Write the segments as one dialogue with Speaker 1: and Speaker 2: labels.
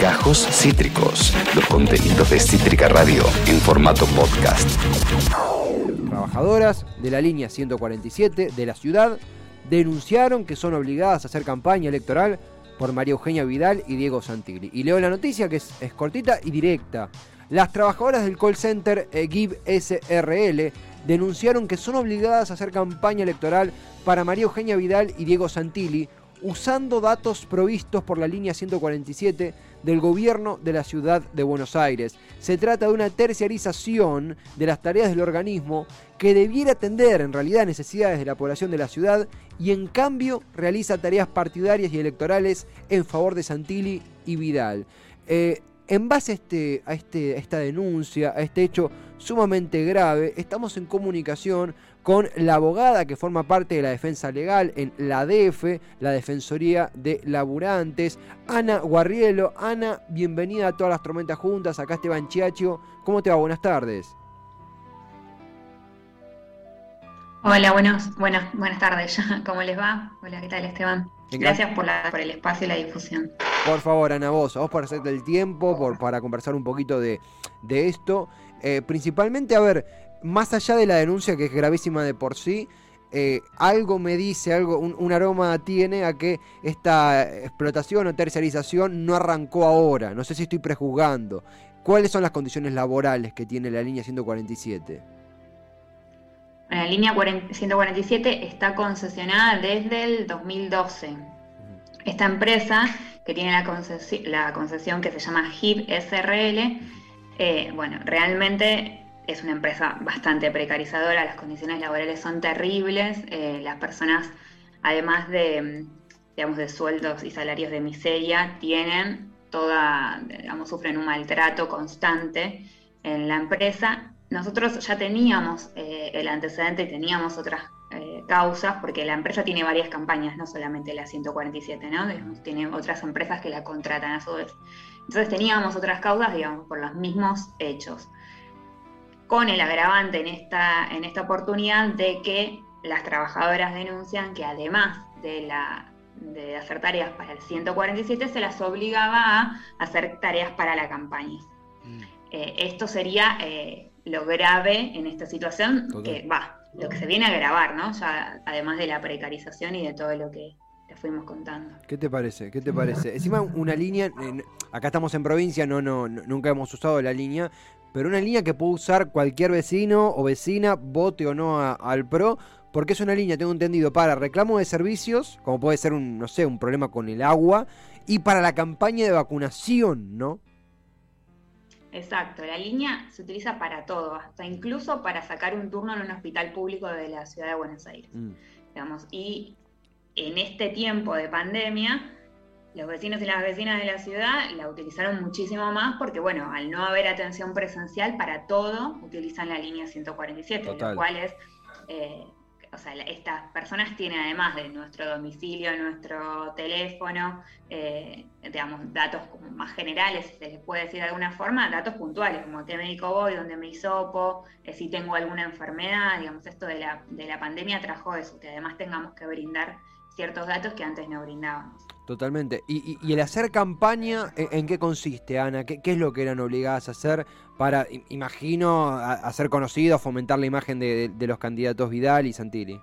Speaker 1: Gajos Cítricos, los contenidos de Cítrica Radio en formato podcast.
Speaker 2: Trabajadoras de la línea 147 de la ciudad denunciaron que son obligadas a hacer campaña electoral por María Eugenia Vidal y Diego Santilli. Y leo la noticia que es, cortita y directa. Las trabajadoras del call center eh, GIV SRL denunciaron que son obligadas a hacer campaña electoral para María Eugenia Vidal y Diego Santilli usando datos provistos por la línea 147 del gobierno de la ciudad de Buenos Aires. Se trata de una terciarización de las tareas del organismo que debiera atender en realidad necesidades de la población de la ciudad y en cambio realiza tareas partidarias y electorales en favor de Santilli y Vidal. Eh, en base este, este, a esta denuncia, a este hecho sumamente grave, estamos en comunicación con la abogada que forma parte de la defensa legal en la DF, la Defensoría de Laburantes, Ana Guarrielo. Ana, bienvenida a todas las tormentas juntas, acá Esteban Chiacho. ¿Cómo te va? Buenas tardes.
Speaker 3: Hola, buenos, buenas, buenas tardes. ¿Cómo les va? Hola, ¿qué tal Esteban? Gracias por, la, por el espacio y la difusión.
Speaker 2: Por favor, Ana, vos, vos por hacerte el tiempo, por, para conversar un poquito de, de esto. Eh, principalmente, a ver, más allá de la denuncia que es gravísima de por sí, eh, algo me dice, algo, un, aroma tiene a que esta explotación o terciarización no arrancó ahora. No sé si estoy prejuzgando. ¿Cuáles son las condiciones laborales que tiene la línea 147?
Speaker 3: La línea 147 está concesionada desde el 2012. Esta empresa, que tiene la, concesión, que se llama HIP SRL, eh, bueno, realmente es una empresa bastante precarizadora, las condiciones laborales son terribles, eh, las personas, además de, digamos, de sueldos y salarios de miseria, tienen toda, digamos, sufren un maltrato constante en la empresa. Nosotros ya teníamos eh, el antecedente y teníamos otras eh, causas, porque la empresa tiene varias campañas, no solamente la 147, ¿no? tiene otras empresas que la contratan a su vez. Entonces teníamos otras causas, digamos, por los mismos hechos con el agravante en esta, en esta oportunidad de que las trabajadoras denuncian que además de, la, de hacer tareas para el 147 se las obligaba a hacer tareas para la campaña. Mm. Eh, esto sería eh, lo grave en esta situación, que va, lo que se viene a agravar, ¿no? Ya, además de la precarización y de todo lo que fuimos contando.
Speaker 2: ¿Qué te parece? ¿Qué te parece? Encima una línea, acá estamos en provincia, no, no, nunca hemos usado la línea, pero una línea que puede usar cualquier vecino o vecina, vote o no al PRO, porque es una línea, tengo entendido, para reclamo de servicios, como puede ser un, no sé, un problema con el agua, y para la campaña de vacunación, ¿no?
Speaker 3: Exacto, la línea se utiliza para todo, hasta incluso para sacar un turno en un hospital público de la ciudad de Buenos Aires. Mm. Digamos, y en este tiempo de pandemia, los vecinos y las vecinas de la ciudad la utilizaron muchísimo más porque, bueno, al no haber atención presencial para todo, utilizan la línea 147, lo cual es, eh, o sea, estas personas tienen además de nuestro domicilio, nuestro teléfono, eh, digamos, datos más generales, si se les puede decir de alguna forma, datos puntuales, como qué médico voy, dónde me hisopo, eh, si tengo alguna enfermedad, digamos, esto de la, de la pandemia trajo eso, que además tengamos que brindar ciertos datos que antes no brindábamos.
Speaker 2: Totalmente. ¿Y, el hacer campaña, ¿en, qué consiste, Ana? ¿Qué, es lo que eran obligadas a hacer para, imagino, hacer conocido, fomentar la imagen de, los candidatos Vidal y Santilli?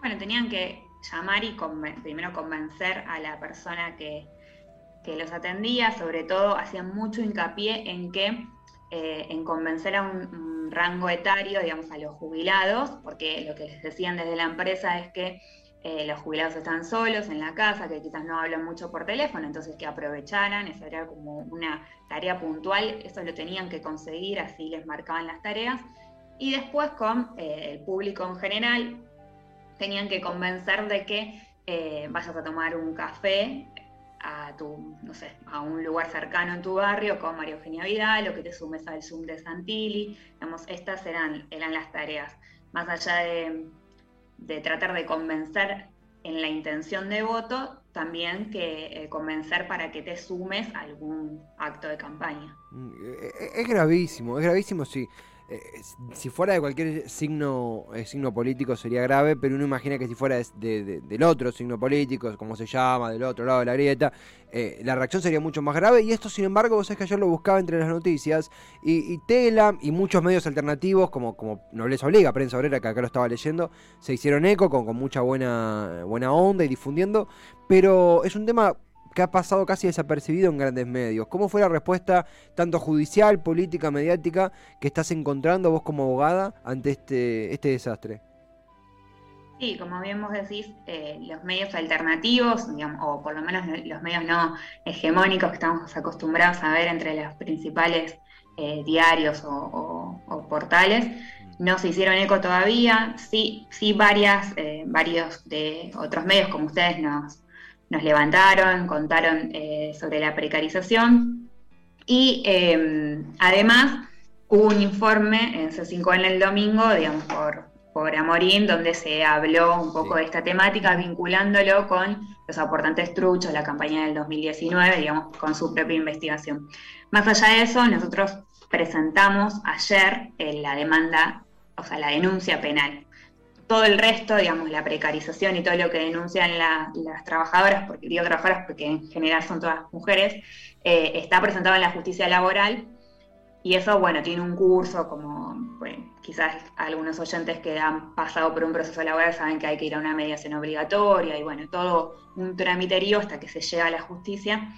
Speaker 3: Bueno, tenían que llamar y primero convencer a la persona que, los atendía, sobre todo hacían mucho hincapié en que eh, en convencer a un, rango etario, digamos, a los jubilados, porque lo que les decían desde la empresa es que eh, los jubilados están solos en la casa, que quizás no hablan mucho por teléfono, entonces que aprovecharan, esa era como una tarea puntual, eso lo tenían que conseguir, así les marcaban las tareas. Y después con eh, el público en general, tenían que convencer de que eh, vayas a tomar un café a tu, no sé, a un lugar cercano en tu barrio con María Eugenia Vidal o que te sumes al Zoom de Santilli. Digamos, estas eran, eran las tareas. Más allá de de tratar de convencer en la intención de voto, también que eh, convencer para que te sumes a algún acto de campaña.
Speaker 2: Mm, eh, eh, es, gravísimo, es gravísimo, sí. Eh, si fuera de cualquier signo, eh, signo político sería grave, pero uno imagina que si fuera del otro signo político, como se llama, del otro lado de la grieta, eh, la reacción sería mucho más grave. Y esto, sin embargo, vos sabés que ayer lo buscaba entre las noticias, y, Tela y muchos medios alternativos, como, como Nobleza Obliga, Prensa Obrera, que acá lo estaba leyendo, se hicieron eco con, con mucha buena, buena onda y difundiendo, pero es un tema que ha pasado casi desapercibido en grandes medios. ¿Cómo fue la respuesta tanto judicial, política, mediática que estás encontrando vos como abogada ante este, este desastre?
Speaker 3: Sí, como bien vos decís, eh, los medios alternativos, o por lo menos los medios no hegemónicos que estamos acostumbrados a ver entre los principales eh, diarios o, portales, no se hicieron eco todavía. Sí, sí varias, eh, varios de otros medios como ustedes nos, nos levantaron, contaron eh, sobre la precarización. Y em, además hubo un informe en C5 en el domingo, digamos, por, por Amorín, donde se habló un poco de esta temática, vinculándolo con los aportantes truchos, la campaña del 2019, digamos, con su propia investigación. Más allá de eso, nosotros presentamos ayer eh, la demanda, o sea, la denuncia penal todo el resto, digamos, la precarización y todo lo que denuncian las trabajadoras, porque digo trabajadoras porque en general son todas mujeres, eh, está presentado en la justicia laboral. Y eso, bueno, tiene un curso, como quizás algunos oyentes que han pasado por un proceso laboral saben que hay que ir a una mediación obligatoria y bueno, todo un tramiterío hasta que se llega a la justicia,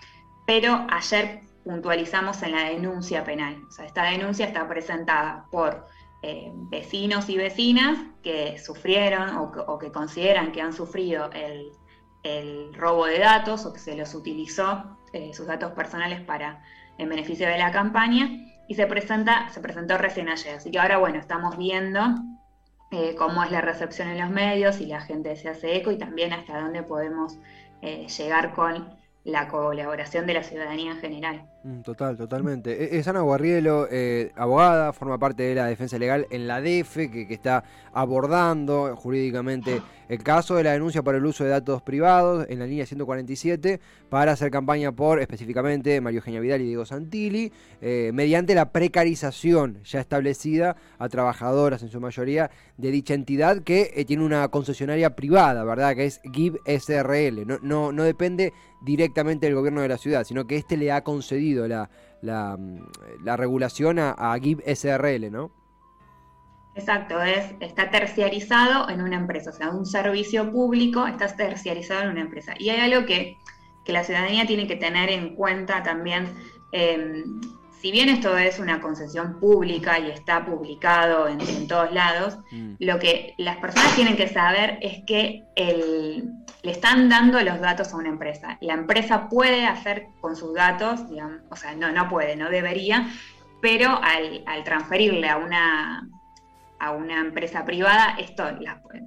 Speaker 3: pero ayer puntualizamos en la denuncia penal, o sea, esta denuncia está presentada por eh, vecinos y vecinas que sufrieron o que, consideran que han sufrido el, robo de datos o que se los utilizó eh, sus datos personales para en beneficio de la campaña y se presenta se presentó recién ayer así que ahora bueno estamos viendo eh, cómo es la recepción en los medios y la gente se hace eco y también hasta dónde podemos llegar con la colaboración de la ciudadanía en general.
Speaker 2: Mm, total, totalmente. E, es Ana Guarrielo, eh, abogada, forma parte de la defensa legal en la DEF, que, está abordando jurídicamente el caso de la denuncia por el uso de datos privados en la línea 147 para hacer campaña por específicamente Mario Eugenia Vidal y Diego Santilli, eh, mediante la precarización ya establecida a trabajadoras en su mayoría de dicha entidad que eh, tiene una concesionaria privada, ¿verdad? Que es GIB SRL. No, no, no depende directamente del gobierno de la ciudad, sino que este le ha concedido la, la, mm, regulación a, a GIB SRL, ¿no?
Speaker 3: Exacto, es, está terciarizado en una empresa, o sea, un servicio público está terciarizado en una empresa. Y hay algo que, la ciudadanía tiene que tener en cuenta también, em, si bien esto es una concesión pública y está publicado en, todos lados, mm. lo que las personas tienen que saber es que le están dando los datos a una empresa. La empresa puede hacer con sus datos, digamos, o sea, no, no puede, no debería, pero al, al transferirle a una a una empresa privada, esto,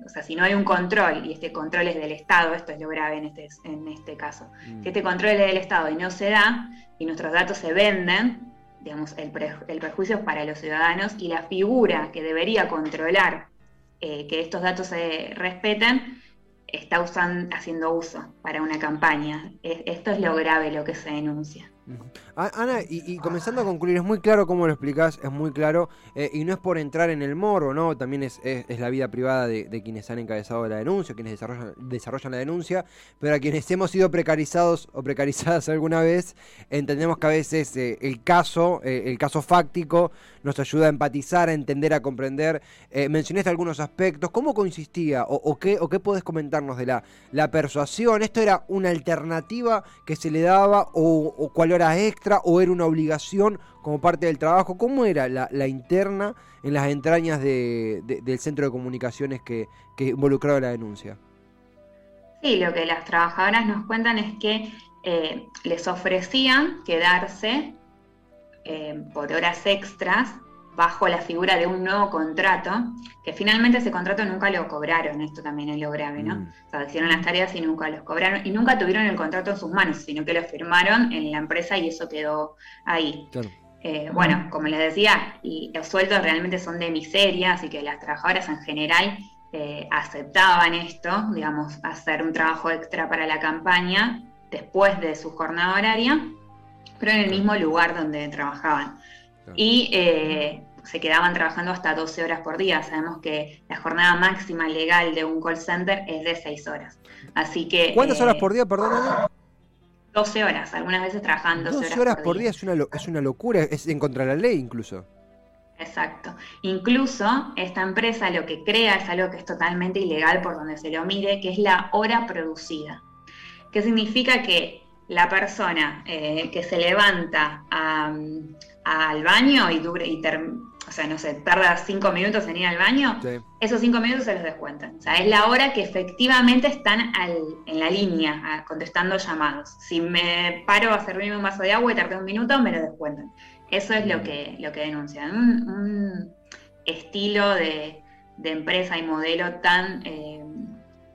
Speaker 3: o sea, si no hay un control, y este control es del Estado, esto es lo grave en este, en este caso, mm. si este control es del Estado y no se da, y nuestros datos se venden, digamos, el, el perjuicio es para los ciudadanos, y la figura que debería controlar eh, que estos datos se respeten, está usando, haciendo uso para una campaña. esto es lo grave, lo que se denuncia.
Speaker 2: Ana, y, comenzando a concluir, es muy claro cómo lo explicás, es muy claro, eh, y no es por entrar en el morbo, ¿no? También es, la vida privada de, quienes han encabezado la denuncia, quienes desarrollan, desarrollan la denuncia, pero a quienes hemos sido precarizados o precarizadas alguna vez, entendemos que a veces eh, el caso, eh, el caso fáctico, nos ayuda a empatizar, a entender, a comprender. mencionaste algunos aspectos, ¿cómo consistía o, qué, o qué podés comentarnos de la, la persuasión? ¿Esto era una alternativa que se le daba o cuál era extra o era una obligación como parte del trabajo? ¿Cómo era la, interna en las entrañas del centro de comunicaciones que, que involucraba la denuncia?
Speaker 3: Sí, lo que las trabajadoras nos cuentan es que eh, les ofrecían quedarse eh, por horas extras bajo la figura de un nuevo contrato, que finalmente ese contrato nunca lo cobraron, esto también es lo grave, ¿no? Mm. O sea, hicieron las tareas y nunca los cobraron, y nunca tuvieron el contrato en sus manos, sino que lo firmaron en la empresa y eso quedó ahí. Eh, bueno, como les decía, los sueldos realmente son de miseria, así que las trabajadoras en general eh, aceptaban esto, digamos, hacer un trabajo extra para la campaña después de su jornada horaria, pero en el mismo lugar donde trabajaban. Y eh, se quedaban trabajando hasta 12 horas por día. Sabemos que la jornada máxima legal de un call center es de 6 horas. Así que...
Speaker 2: ¿Cuántas horas por día, perdón?
Speaker 3: 12 horas, algunas veces trabajando
Speaker 2: 12 horas, por día, es, una, es una locura, es en contra de la ley incluso.
Speaker 3: Exacto. Incluso esta empresa lo que crea es algo que es totalmente ilegal por donde se lo mire, que es la hora producida. ¿Qué significa que la persona eh, que se levanta al baño y, dure, y o sea, no sé, tarda cinco minutos en ir al baño, esos cinco minutos se los descuentan. O sea, es la hora que efectivamente están en la línea contestando llamados. Si me paro a servirme un vaso de agua y tardé un minuto, me lo descuentan. Eso es lo que, lo que denuncian. Un, estilo de, empresa y modelo tan, eh,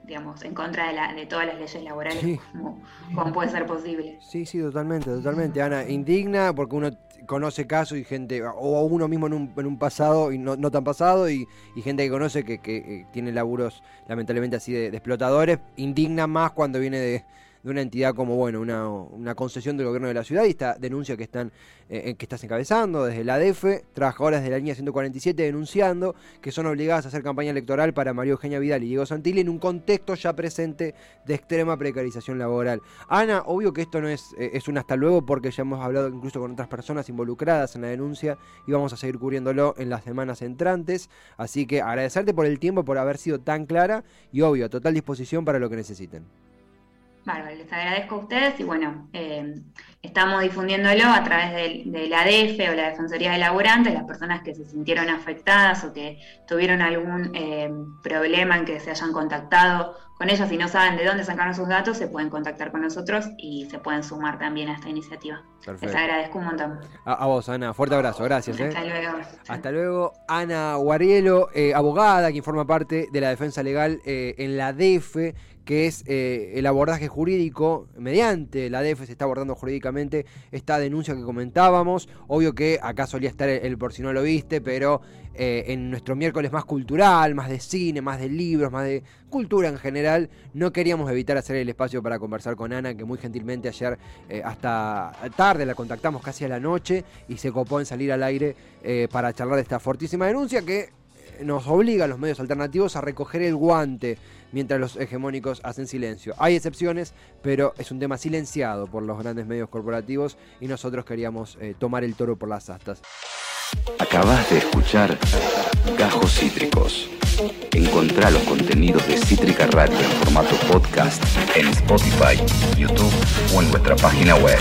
Speaker 3: digamos, en contra de, la, de, todas las leyes laborales como, puede ser posible.
Speaker 2: Sí, sí, totalmente, totalmente. Ana, indigna porque uno conoce casos y gente, o uno mismo en un, en un pasado y no, tan pasado, y, gente que conoce que, eh, tiene laburos lamentablemente así de, explotadores, indigna más cuando viene de, una entidad como, bueno, una, concesión del gobierno de la ciudad y esta denuncia que están eh, que estás encabezando desde la DEF, trabajadoras de la línea 147 denunciando que son obligadas a hacer campaña electoral para María Eugenia Vidal y Diego Santilli en un contexto ya presente de extrema precarización laboral. Ana, obvio que esto no es, eh, es un hasta luego porque ya hemos hablado incluso con otras personas involucradas en la denuncia y vamos a seguir cubriéndolo en las semanas entrantes. Así que agradecerte por el tiempo, por haber sido tan clara y obvio, a total disposición para lo que necesiten.
Speaker 3: Bueno, les agradezco a ustedes y bueno, eh, estamos difundiéndolo a través de, la DF o la Defensoría de Laborantes, las personas que se sintieron afectadas o que tuvieron algún eh, problema en que se hayan contactado con ellas y no saben de dónde sacaron sus datos, se pueden contactar con nosotros y se pueden sumar también a esta iniciativa. Les agradezco un montón.
Speaker 2: A, vos, Ana, fuerte abrazo, gracias.
Speaker 3: Hasta
Speaker 2: ¿eh?
Speaker 3: luego.
Speaker 2: Hasta luego, Ana Guarielo, abogada, quien forma parte de la defensa legal en la DF que es eh, el abordaje jurídico, mediante la DF se está abordando jurídicamente esta denuncia que comentábamos. Obvio que acá solía estar el, por si no lo viste, pero eh, en nuestro miércoles más cultural, más de cine, más de libros, más de cultura en general, no queríamos evitar hacer el espacio para conversar con Ana, que muy gentilmente ayer eh, hasta tarde la contactamos casi a la noche y se copó en salir al aire para charlar de esta fortísima denuncia que nos obliga a los medios alternativos a recoger el guante mientras los hegemónicos hacen silencio. Hay excepciones, pero es un tema silenciado por los grandes medios corporativos y nosotros queríamos eh, tomar el toro por las astas.
Speaker 1: Acabas de escuchar Gajos Cítricos. Encontrá los contenidos de Cítrica Radio en formato podcast en Spotify, YouTube o en nuestra página web.